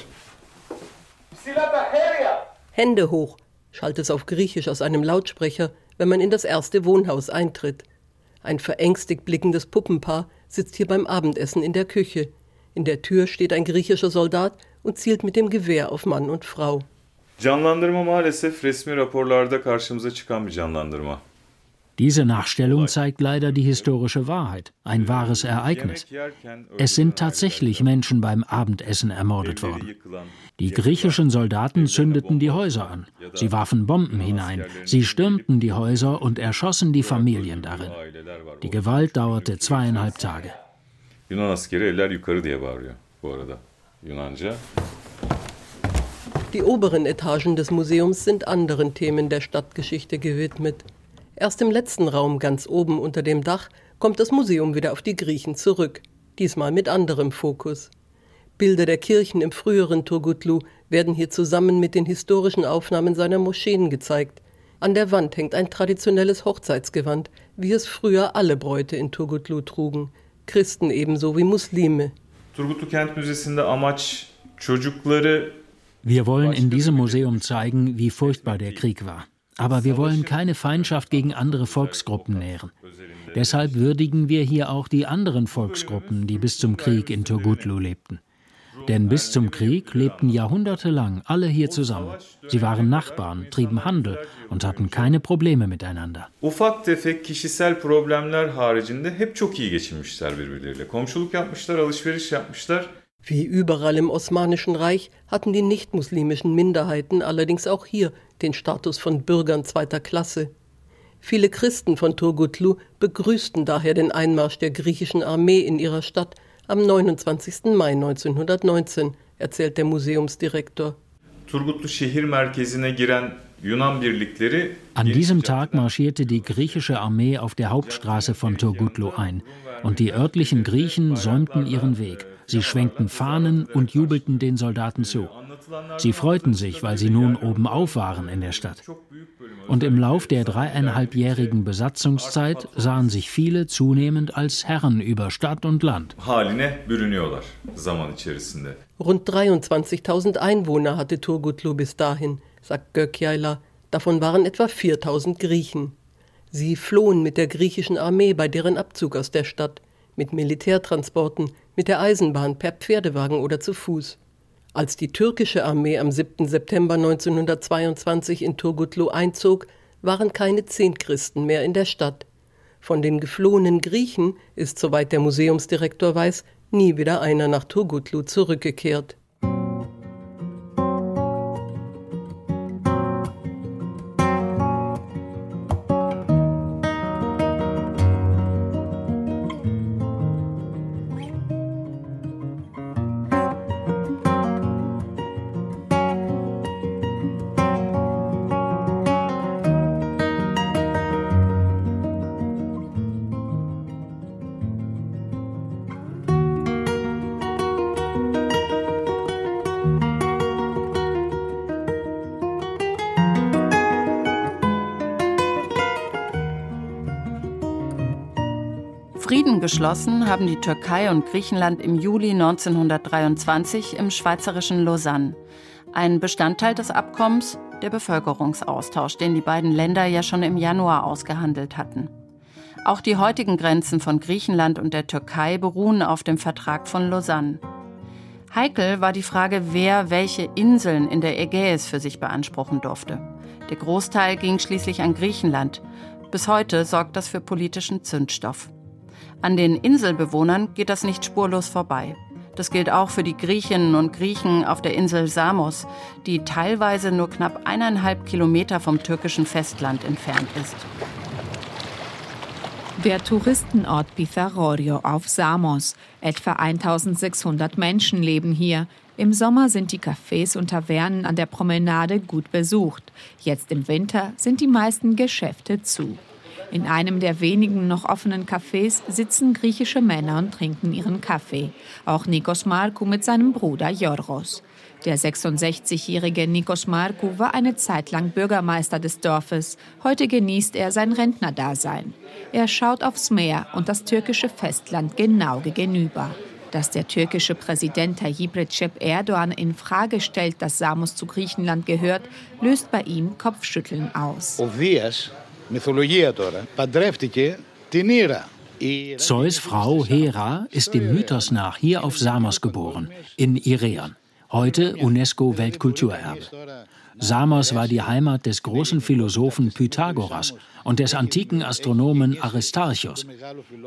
Hände hoch, schallt es auf Griechisch aus einem Lautsprecher, wenn man in das erste Wohnhaus eintritt. Ein verängstigt blickendes Puppenpaar sitzt hier beim Abendessen in der Küche. In der Tür steht ein griechischer Soldat und zielt mit dem Gewehr auf Mann und Frau. Canlandırma maalesef resmi raporlarda karşımıza çıkan bir canlandırma. Diese Nachstellung zeigt leider die historische Wahrheit, ein wahres Ereignis. Es sind tatsächlich Menschen beim Abendessen ermordet worden. Die griechischen Soldaten zündeten die Häuser an. Sie warfen Bomben hinein. Sie stürmten die Häuser und erschossen die Familien darin. Die Gewalt dauerte zweieinhalb Tage. Yunan askeri eller yukarı diye bağırıyor bu arada Yunanca. Die oberen Etagen des Museums sind anderen Themen der Stadtgeschichte gewidmet. Erst im letzten Raum ganz oben unter dem Dach kommt das Museum wieder auf die Griechen zurück, diesmal mit anderem Fokus. Bilder der Kirchen im früheren Turgutlu werden hier zusammen mit den historischen Aufnahmen seiner Moscheen gezeigt. An der Wand hängt ein traditionelles Hochzeitsgewand, wie es früher alle Bräute in Turgutlu trugen, Christen ebenso wie Muslime. Turgutlu Kent Müzesi'nde amaç çocukları Wir wollen in diesem Museum zeigen, wie furchtbar der Krieg war. Aber wir wollen keine Feindschaft gegen andere Volksgruppen nähren. Deshalb würdigen wir hier auch die anderen Volksgruppen, die bis zum Krieg in Turgutlu lebten. Denn bis zum Krieg lebten jahrhundertelang alle hier zusammen. Sie waren Nachbarn, trieben Handel und hatten keine Probleme miteinander. Ufak tefek kişisel problemler haricinde hep çok iyi geçinmişler birbirleriyle. Komşuluk yapmışlar, alışveriş yapmışlar. Wie überall im Osmanischen Reich hatten die nichtmuslimischen Minderheiten allerdings auch hier den Status von Bürgern zweiter Klasse. Viele Christen von Turgutlu begrüßten daher den Einmarsch der griechischen Armee in ihrer Stadt am 29. Mai 1919, erzählt der Museumsdirektor. An diesem Tag marschierte die griechische Armee auf der Hauptstraße von Turgutlu ein und die örtlichen Griechen säumten ihren Weg. Sie schwenkten Fahnen und jubelten den Soldaten zu. Sie freuten sich, weil sie nun obenauf waren in der Stadt. Und im Lauf der dreieinhalbjährigen Besatzungszeit sahen sich viele zunehmend als Herren über Stadt und Land. Rund 23.000 Einwohner hatte Turgutlu bis dahin, sagt Gökyaila. Davon waren etwa 4.000 Griechen. Sie flohen mit der griechischen Armee bei deren Abzug aus der Stadt, mit Militärtransporten, mit der Eisenbahn, per Pferdewagen oder zu Fuß. Als die türkische Armee am 7. September 1922 in Turgutlu einzog, waren keine zehn Christen mehr in der Stadt. Von den geflohenen Griechen ist, soweit der Museumsdirektor weiß, nie wieder einer nach Turgutlu zurückgekehrt. Geschlossen haben die Türkei und Griechenland im Juli 1923 im schweizerischen Lausanne. Ein Bestandteil des Abkommens der Bevölkerungsaustausch, den die beiden Länder ja schon im Januar ausgehandelt hatten. Auch die heutigen Grenzen von Griechenland und der Türkei beruhen auf dem Vertrag von Lausanne. Heikel war die Frage, wer welche Inseln in der Ägäis für sich beanspruchen durfte. Der Großteil ging schließlich an Griechenland. Bis heute sorgt das für politischen Zündstoff. An den Inselbewohnern geht das nicht spurlos vorbei. Das gilt auch für die Griechinnen und Griechen auf der Insel Samos, die teilweise nur knapp eineinhalb Kilometer vom türkischen Festland entfernt ist. Der Touristenort Pitharorio auf Samos. Etwa 1600 Menschen leben hier. Im Sommer sind die Cafés und Tavernen an der Promenade gut besucht. Jetzt im Winter sind die meisten Geschäfte zu. In einem der wenigen noch offenen Cafés sitzen griechische Männer und trinken ihren Kaffee. Auch Nikos Markou mit seinem Bruder Yorgos. Der 66-jährige Nikos Markou war eine Zeit lang Bürgermeister des Dorfes. Heute genießt er sein Rentnerdasein. Er schaut aufs Meer und das türkische Festland genau gegenüber. Dass der türkische Präsident Tayyip Recep Erdogan in Frage stellt, dass Samos zu Griechenland gehört, löst bei ihm Kopfschütteln aus. Zeus Frau Hera ist dem Mythos nach hier auf Samos geboren, in Ireon heute UNESCO-Weltkulturerbe. Samos war die Heimat des großen Philosophen Pythagoras und des antiken Astronomen Aristarchus.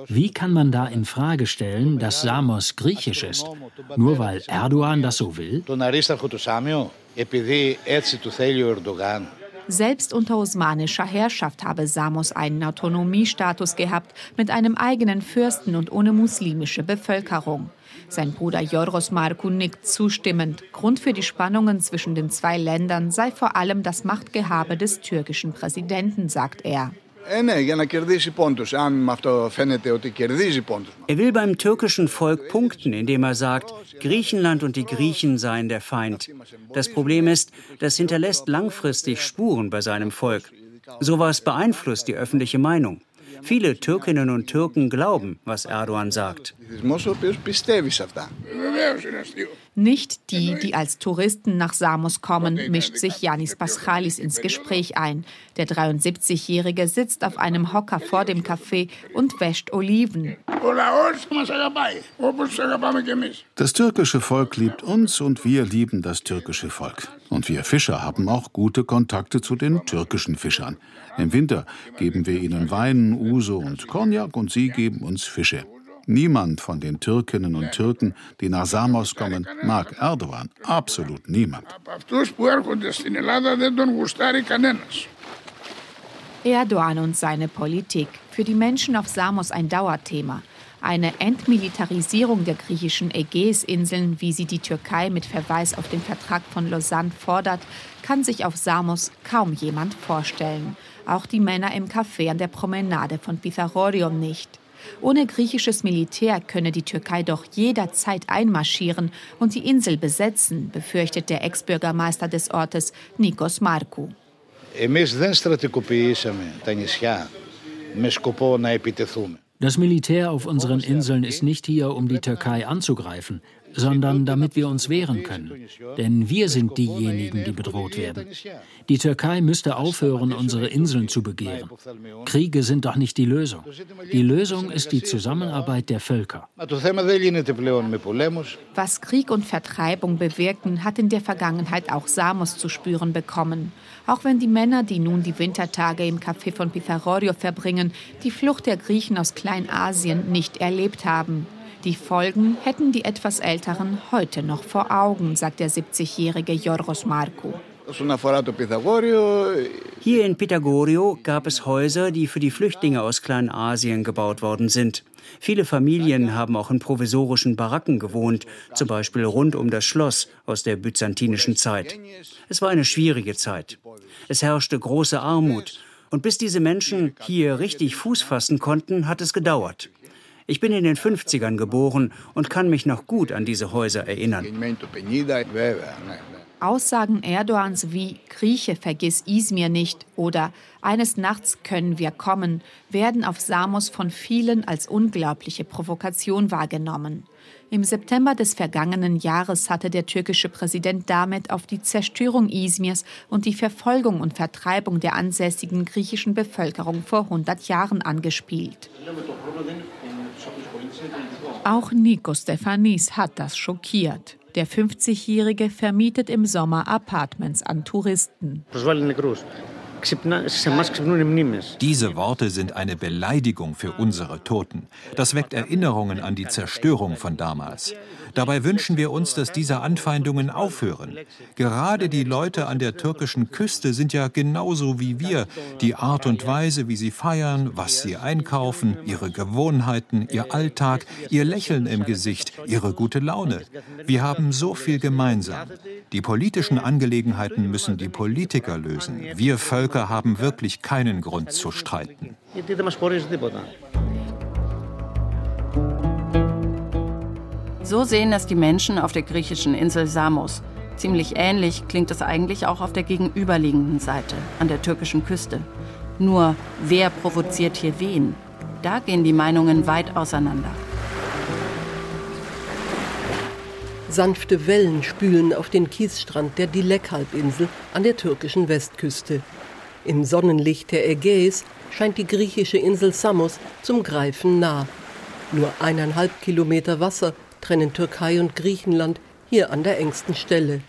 Wie kann man da in Frage stellen, dass Samos griechisch ist, nur weil Erdogan das so will? Selbst unter osmanischer Herrschaft habe Samos einen Autonomiestatus gehabt, mit einem eigenen Fürsten und ohne muslimische Bevölkerung. Sein Bruder Joros Marku nickt zustimmend. Grund für die Spannungen zwischen den zwei Ländern sei vor allem das Machtgehabe des türkischen Präsidenten, sagt er. Er will beim türkischen Volk punkten, indem er sagt, Griechenland und die Griechen seien der Feind. Das Problem ist, das hinterlässt langfristig Spuren bei seinem Volk. Sowas beeinflusst die öffentliche Meinung. Viele Türkinnen und Türken glauben, was Erdogan sagt. Nicht die, die als Touristen nach Samos kommen, mischt sich Yanis Paschalis ins Gespräch ein. Der 73-Jährige sitzt auf einem Hocker vor dem Café und wäscht Oliven. Das türkische Volk liebt uns und wir lieben das türkische Volk. Und wir Fischer haben auch gute Kontakte zu den türkischen Fischern. Im Winter geben wir ihnen Wein, Uso und Cognac und sie geben uns Fische. Niemand von den Türkinnen und Türken, die nach Samos kommen, mag Erdogan. Absolut niemand. Erdogan und seine Politik. Für die Menschen auf Samos ein Dauerthema. Eine Entmilitarisierung der griechischen Ägäisinseln, wie sie die Türkei mit Verweis auf den Vertrag von Lausanne fordert, kann sich auf Samos kaum jemand vorstellen. Auch die Männer im Café an der Promenade von Pythagorion nicht. Ohne griechisches Militär könne die Türkei doch jederzeit einmarschieren und die Insel besetzen, befürchtet der Ex-Bürgermeister des Ortes Nikos Markou. Εμείς δεν στρατικοποιήσαμε τα νησιά με σκοπό να επιτεθούμε. Das Militär auf unseren Inseln ist nicht hier, um die Türkei anzugreifen, sondern damit wir uns wehren können. Denn wir sind diejenigen, die bedroht werden. Die Türkei müsste aufhören, unsere Inseln zu begehren. Kriege sind doch nicht die Lösung. Die Lösung ist die Zusammenarbeit der Völker. Was Krieg und Vertreibung bewirken, hat in der Vergangenheit auch Samos zu spüren bekommen. Auch wenn die Männer, die nun die Wintertage im Café von Pythagorio verbringen, die Flucht der Griechen aus Kleinasien nicht erlebt haben. Die Folgen hätten die etwas Älteren heute noch vor Augen, sagt der 70-jährige Jorgos Markou. Hier in Pythagorio gab es Häuser, die für die Flüchtlinge aus Kleinasien gebaut worden sind. Viele Familien haben auch in provisorischen Baracken gewohnt, zum Beispiel rund um das Schloss aus der byzantinischen Zeit. Es war eine schwierige Zeit. Es herrschte große Armut. Und bis diese Menschen hier richtig Fuß fassen konnten, hat es gedauert. Ich bin in den 50ern geboren und kann mich noch gut an diese Häuser erinnern. Aussagen Erdogans wie Grieche vergiss Izmir nicht oder eines Nachts können wir kommen, werden auf Samos von vielen als unglaubliche Provokation wahrgenommen. Im September des vergangenen Jahres hatte der türkische Präsident damit auf die Zerstörung Izmirs und die Verfolgung und Vertreibung der ansässigen griechischen Bevölkerung vor 100 Jahren angespielt. Auch Nikos Stefanis hat das schockiert. Der 50-Jährige vermietet im Sommer Apartments an Touristen. Diese Worte sind eine Beleidigung für unsere Toten. Das weckt Erinnerungen an die Zerstörung von damals. Dabei wünschen wir uns, dass diese Anfeindungen aufhören. Gerade die Leute an der türkischen Küste sind ja genauso wie wir. Die Art und Weise, wie sie feiern, was sie einkaufen, ihre Gewohnheiten, ihr Alltag, ihr Lächeln im Gesicht, ihre gute Laune. Wir haben so viel gemeinsam. Die politischen Angelegenheiten müssen die Politiker lösen. Wir Völker haben wirklich keinen Grund zu streiten. So sehen es die Menschen auf der griechischen Insel Samos. Ziemlich ähnlich klingt es eigentlich auch auf der gegenüberliegenden Seite, an der türkischen Küste. Nur, wer provoziert hier wen? Da gehen die Meinungen weit auseinander. Sanfte Wellen spülen auf den Kiesstrand der Dilek-Halbinsel an der türkischen Westküste. Im Sonnenlicht der Ägäis scheint die griechische Insel Samos zum Greifen nah. Nur eineinhalb Kilometer Wasser trennen Türkei und Griechenland hier an der engsten Stelle.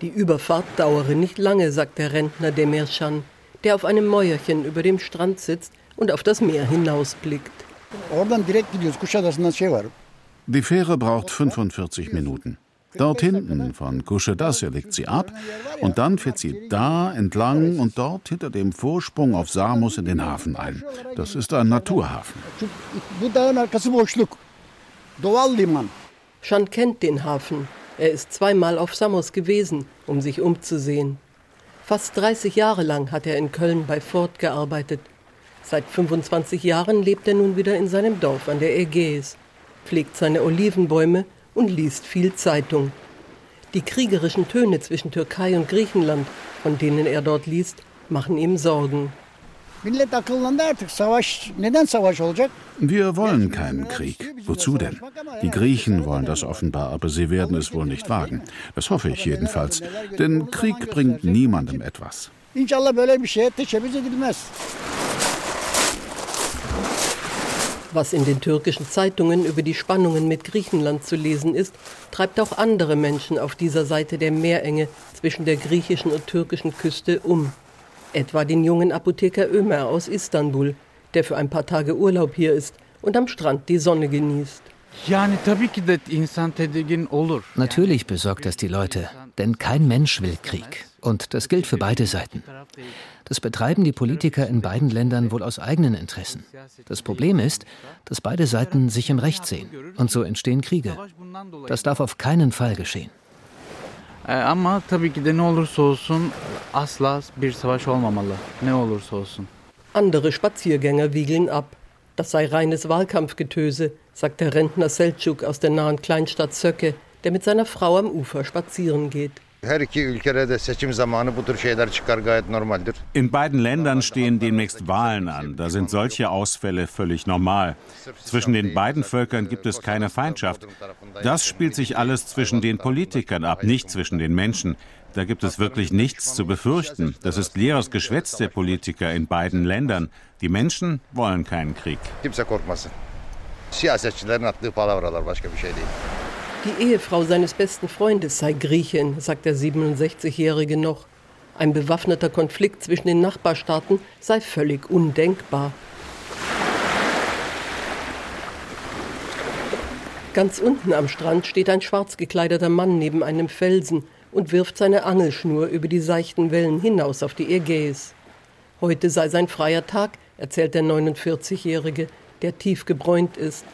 Die Überfahrt dauere nicht lange, sagt der Rentner Demirschan, der auf einem Mäuerchen über dem Strand sitzt und auf das Meer hinausblickt. Die Fähre braucht 45 Minuten. Dort hinten von Kuschedassia legt sie ab und dann fährt sie da entlang und dort hinter dem Vorsprung auf Samos in den Hafen ein. Das ist ein Naturhafen. Schan kennt den Hafen. Er ist zweimal auf Samos gewesen, um sich umzusehen. Fast 30 Jahre lang hat er in Köln bei Ford gearbeitet. Seit 25 Jahren lebt er nun wieder in seinem Dorf an der Ägäis, pflegt seine Olivenbäume und liest viel Zeitung. Die kriegerischen Töne zwischen Türkei und Griechenland, von denen er dort liest, machen ihm Sorgen. Wir wollen keinen Krieg. Wozu denn? Die Griechen wollen das offenbar, aber sie werden es wohl nicht wagen. Das hoffe ich jedenfalls. Denn Krieg bringt niemandem etwas. Was in den türkischen Zeitungen über die Spannungen mit Griechenland zu lesen ist, treibt auch andere Menschen auf dieser Seite der Meerenge zwischen der griechischen und türkischen Küste um. Etwa den jungen Apotheker Ömer aus Istanbul, der für ein paar Tage Urlaub hier ist und am Strand die Sonne genießt. Natürlich besorgt das die Leute, denn kein Mensch will Krieg. Und das gilt für beide Seiten. Das betreiben die Politiker in beiden Ländern wohl aus eigenen Interessen. Das Problem ist, dass beide Seiten sich im Recht sehen. Und so entstehen Kriege. Das darf auf keinen Fall geschehen. Ama tabii ki de ne olursa olsun asla bir savaş olmamalı. Ne olursa olsun. Andere Spaziergänger wiegeln ab. Das sei reines Wahlkampfgetöse, sagt der Rentner Selçuk aus der nahen Kleinstadt Söcke, der mit seiner Frau am Ufer spazieren geht. In beiden Ländern stehen demnächst Wahlen an. Da sind solche Ausfälle völlig normal. Zwischen den beiden Völkern gibt es keine Feindschaft. Das spielt sich alles zwischen den Politikern ab, nicht zwischen den Menschen. Da gibt es wirklich nichts zu befürchten. Das ist leeres Geschwätz der Politiker in beiden Ländern. Die Menschen wollen keinen Krieg. Die Ehefrau seines besten Freundes sei Griechin, sagt der 67-Jährige noch. Ein bewaffneter Konflikt zwischen den Nachbarstaaten sei völlig undenkbar. Ganz unten am Strand steht ein schwarz gekleideter Mann neben einem Felsen und wirft seine Angelschnur über die seichten Wellen hinaus auf die Ägäis. Heute sei sein freier Tag, erzählt der 49-Jährige, der tief gebräunt ist.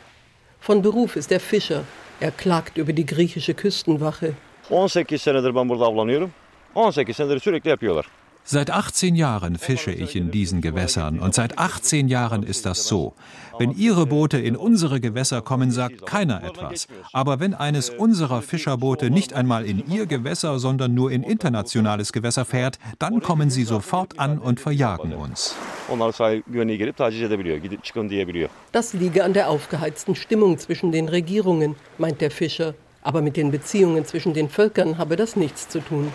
Von Beruf ist er Fischer er klagt über die griechische Küstenwache. 18 senedir ben burada avlanıyorum. 18 senedir sürekli yapıyorlar. Seit 18 Jahren fische ich in diesen Gewässern und seit 18 Jahren ist das so. Wenn Ihre Boote in unsere Gewässer kommen, sagt keiner etwas. Aber wenn eines unserer Fischerboote nicht einmal in Ihr Gewässer, sondern nur in internationales Gewässer fährt, dann kommen sie sofort an und verjagen uns. Das liege an der aufgeheizten Stimmung zwischen den Regierungen, meint der Fischer. Aber mit den Beziehungen zwischen den Völkern habe das nichts zu tun.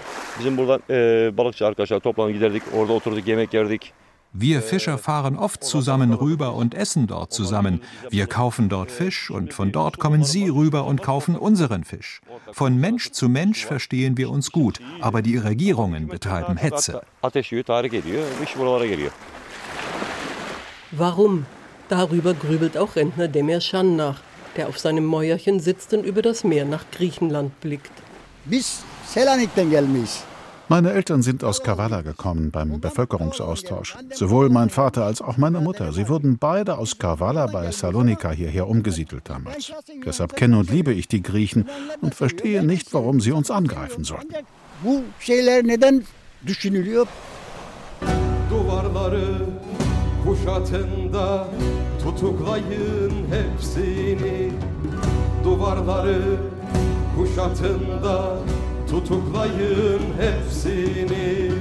Wir Fischer fahren oft zusammen rüber und essen dort zusammen. Wir kaufen dort Fisch und von dort kommen Sie rüber und kaufen unseren Fisch. Von Mensch zu Mensch verstehen wir uns gut, aber die Regierungen betreiben Hetze. Warum? Darüber grübelt auch Rentner Demirschan nach der auf seinem Mäuerchen sitzt und über das Meer nach Griechenland blickt. Meine Eltern sind aus Kavala gekommen beim Bevölkerungsaustausch. Sowohl mein Vater als auch meine Mutter. Sie wurden beide aus Kavala bei Salonika hierher umgesiedelt damals. Deshalb kenne und liebe ich die Griechen und verstehe nicht, warum sie uns angreifen sollten. Duvarları kuşatında Tutuklayın hepsini. Duvarları kuşatın Tutuklayın hepsini.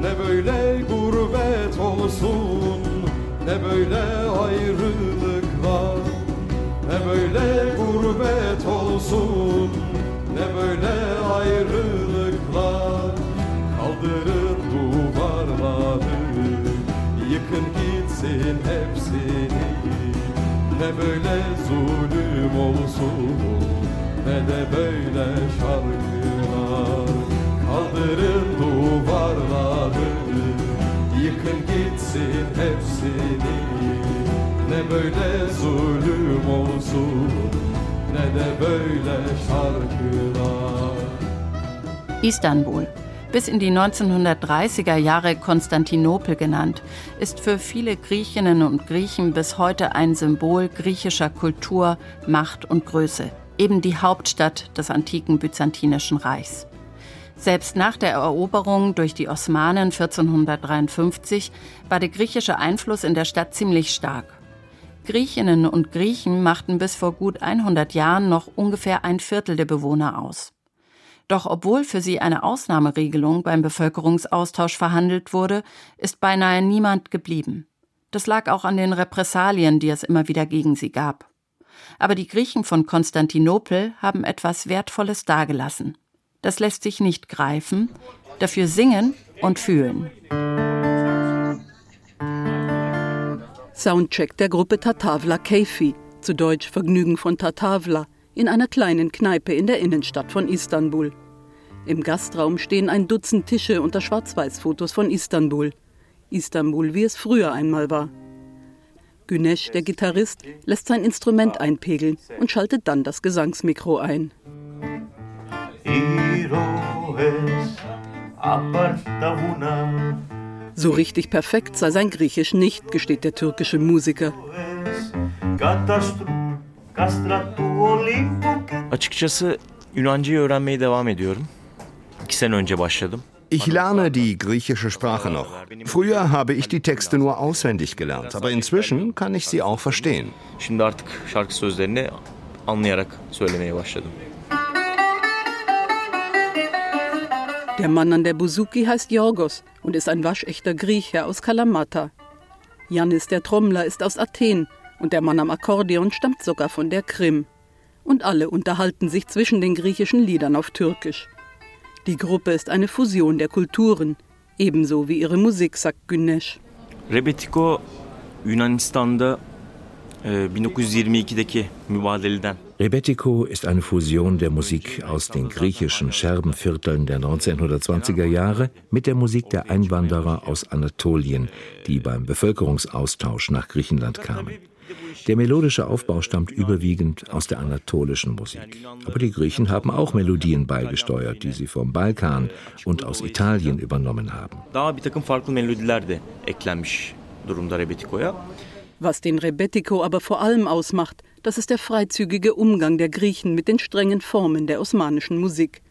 Ne böyle gurbet olsun Ne böyle ayrılıklar. Ne böyle gurbet olsun Ne böyle ayrılıklar. Kaldırın duvarları Yıkın gitsin hepsini Ne böyle zulüm olsun Ne de böyle şarkılar. Kaldırın duvarları Yıkın gitsin hepsini. Ne böyle zulüm olsun Ne de böyle şarkılar. İstanbul bis in die 1930er Jahre Konstantinopel genannt, ist für viele Griechinnen und Griechen bis heute ein Symbol griechischer Kultur, Macht und Größe, eben die Hauptstadt des antiken Byzantinischen Reichs. Selbst nach der Eroberung durch die Osmanen 1453 war der griechische Einfluss in der Stadt ziemlich stark. Griechinnen und Griechen machten bis vor gut 100 Jahren noch ungefähr ein Viertel der Bewohner aus. Doch obwohl für sie eine Ausnahmeregelung beim Bevölkerungsaustausch verhandelt wurde, ist beinahe niemand geblieben. Das lag auch an den Repressalien, die es immer wieder gegen sie gab. Aber die Griechen von Konstantinopel haben etwas Wertvolles dagelassen. Das lässt sich nicht greifen, dafür singen und fühlen. Soundcheck der Gruppe Tatavla Keifi, zu Deutsch Vergnügen von Tatavla, in einer kleinen Kneipe in der Innenstadt von Istanbul. Im Gastraum stehen ein Dutzend Tische unter Schwarz-Weiß-Fotos von Istanbul. Istanbul, wie es früher einmal war. Güneş, der Gitarrist, lässt sein Instrument einpegeln und schaltet dann das Gesangsmikro ein. So richtig perfekt sei sein Griechisch nicht, gesteht der türkische Musiker. Açıkçası Yunancayı öğrenmeye devam ediyorum. İki sene önce başladım. Ich lerne die griechische Sprache noch. Früher habe ich die Texte nur auswendig gelernt, aber inzwischen kann ich sie auch verstehen. Şimdi artık şarkı sözlerini anlayarak söylemeye başladım. Der Mann an der Buzuki heißt Yorgos und ist ein waschechter Grieche aus Kalamata. Yannis der Trommler ist aus Athen und der Mann am Akkordeon stammt sogar von der Krim. Und alle unterhalten sich zwischen den griechischen Liedern auf Türkisch. Die Gruppe ist eine Fusion der Kulturen, ebenso wie ihre Musik, sagt Güneş. Rebetiko Yunanistan'da 1922'deki mübadeleden Rebetiko ist eine Fusion der Musik aus den griechischen Scherbenvierteln der 1920er Jahre mit der Musik der Einwanderer aus Anatolien, die beim Bevölkerungsaustausch nach Griechenland kamen. Der melodische Aufbau stammt überwiegend aus der anatolischen Musik. Aber die Griechen haben auch Melodien beigesteuert, die sie vom Balkan und aus Italien übernommen haben. Was den Rebetiko aber vor allem ausmacht, das ist der freizügige Umgang der Griechen mit den strengen Formen der osmanischen Musik.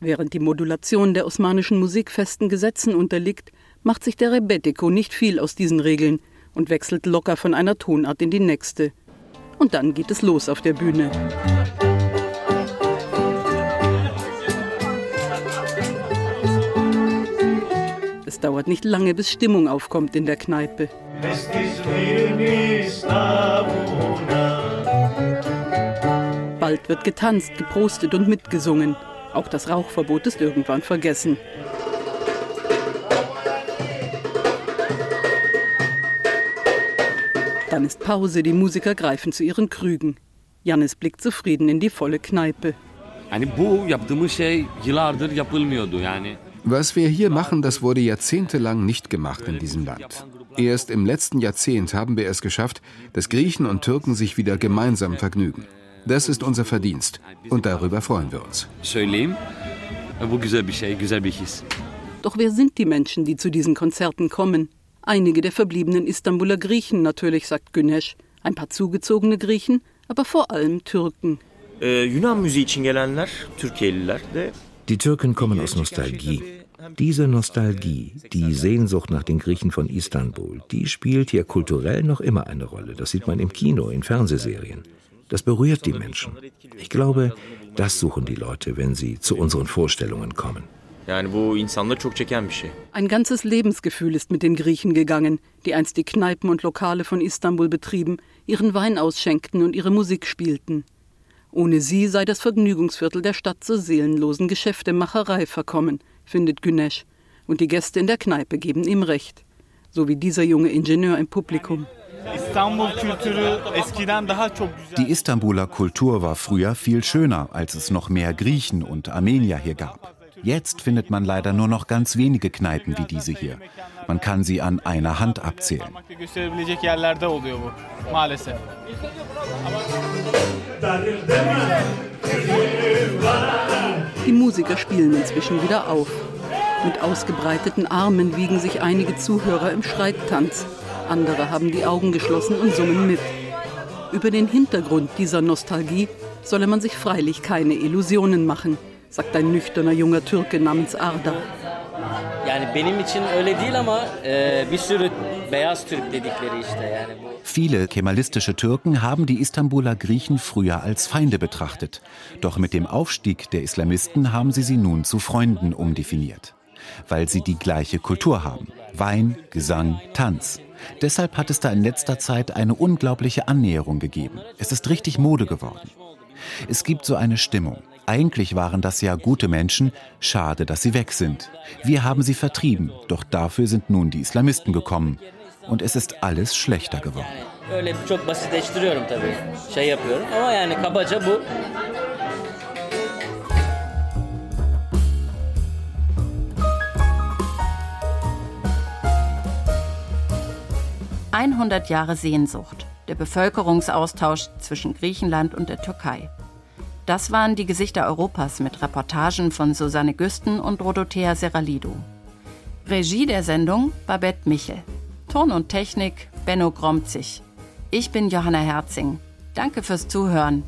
Während die Modulation der osmanischen Musik festen Gesetzen unterliegt, macht sich der Rebetiko nicht viel aus diesen Regeln und wechselt locker von einer Tonart in die nächste. Und dann geht es los auf der Bühne. Es dauert nicht lange, bis Stimmung aufkommt in der Kneipe. Bald wird getanzt, geprostet und mitgesungen. Auch das Rauchverbot ist irgendwann vergessen. Dann ist Pause, die Musiker greifen zu ihren Krügen. Janis blickt zufrieden in die volle Kneipe. Was wir hier machen, das wurde jahrzehntelang nicht gemacht in diesem Land. Erst im letzten Jahrzehnt haben wir es geschafft, dass Griechen und Türken sich wieder gemeinsam vergnügen. Das ist unser Verdienst und darüber freuen wir uns. Doch wer sind die Menschen, die zu diesen Konzerten kommen? Einige der verbliebenen Istanbuler Griechen natürlich, sagt Güneş. Ein paar zugezogene Griechen, aber vor allem Türken. Die Türken kommen aus Nostalgie. Diese Nostalgie, die Sehnsucht nach den Griechen von Istanbul, die spielt hier kulturell noch immer eine Rolle. Das sieht man im Kino, in Fernsehserien. Das berührt die Menschen. Ich glaube, das suchen die Leute, wenn sie zu unseren Vorstellungen kommen. Ein ganzes Lebensgefühl ist mit den Griechen gegangen, die einst die Kneipen und Lokale von Istanbul betrieben, ihren Wein ausschenkten und ihre Musik spielten. Ohne sie sei das Vergnügungsviertel der Stadt zur seelenlosen Geschäftemacherei verkommen, findet Güneş, und die Gäste in der Kneipe geben ihm recht, so wie dieser junge Ingenieur im Publikum. Die Istanbuler Kultur war früher viel schöner, als es noch mehr Griechen und Armenier hier gab. Jetzt findet man leider nur noch ganz wenige Kneipen wie diese hier. Man kann sie an einer Hand abzählen. Die Musiker spielen inzwischen wieder auf. Mit ausgebreiteten Armen wiegen sich einige Zuhörer im Schreittanz. Andere haben die Augen geschlossen und summen mit. Über den Hintergrund dieser Nostalgie solle man sich freilich keine Illusionen machen, sagt ein nüchterner junger Türke namens Arda. Viele kemalistische Türken haben die Istanbuler Griechen früher als Feinde betrachtet. Doch mit dem Aufstieg der Islamisten haben sie sie nun zu Freunden umdefiniert. Weil sie die gleiche Kultur haben. Wein, Gesang, Tanz. Deshalb hat es da in letzter Zeit eine unglaubliche Annäherung gegeben. Es ist richtig Mode geworden. Es gibt so eine Stimmung. Eigentlich waren das ja gute Menschen, schade, dass sie weg sind. Wir haben sie vertrieben, doch dafür sind nun die Islamisten gekommen. Und es ist alles schlechter geworden. Öyle çok basitleştiriyorum tabii. Şey yapıyorum ama yani kabaca bu. 100 Jahre Sehnsucht, der Bevölkerungsaustausch zwischen Griechenland und der Türkei. Das waren die Gesichter Europas mit Reportagen von Susanne Güsten und Rodothea Serralido. Regie der Sendung Babette Michel. Ton und Technik Benno Gromzig. Ich bin Johanna Herzing. Danke fürs Zuhören.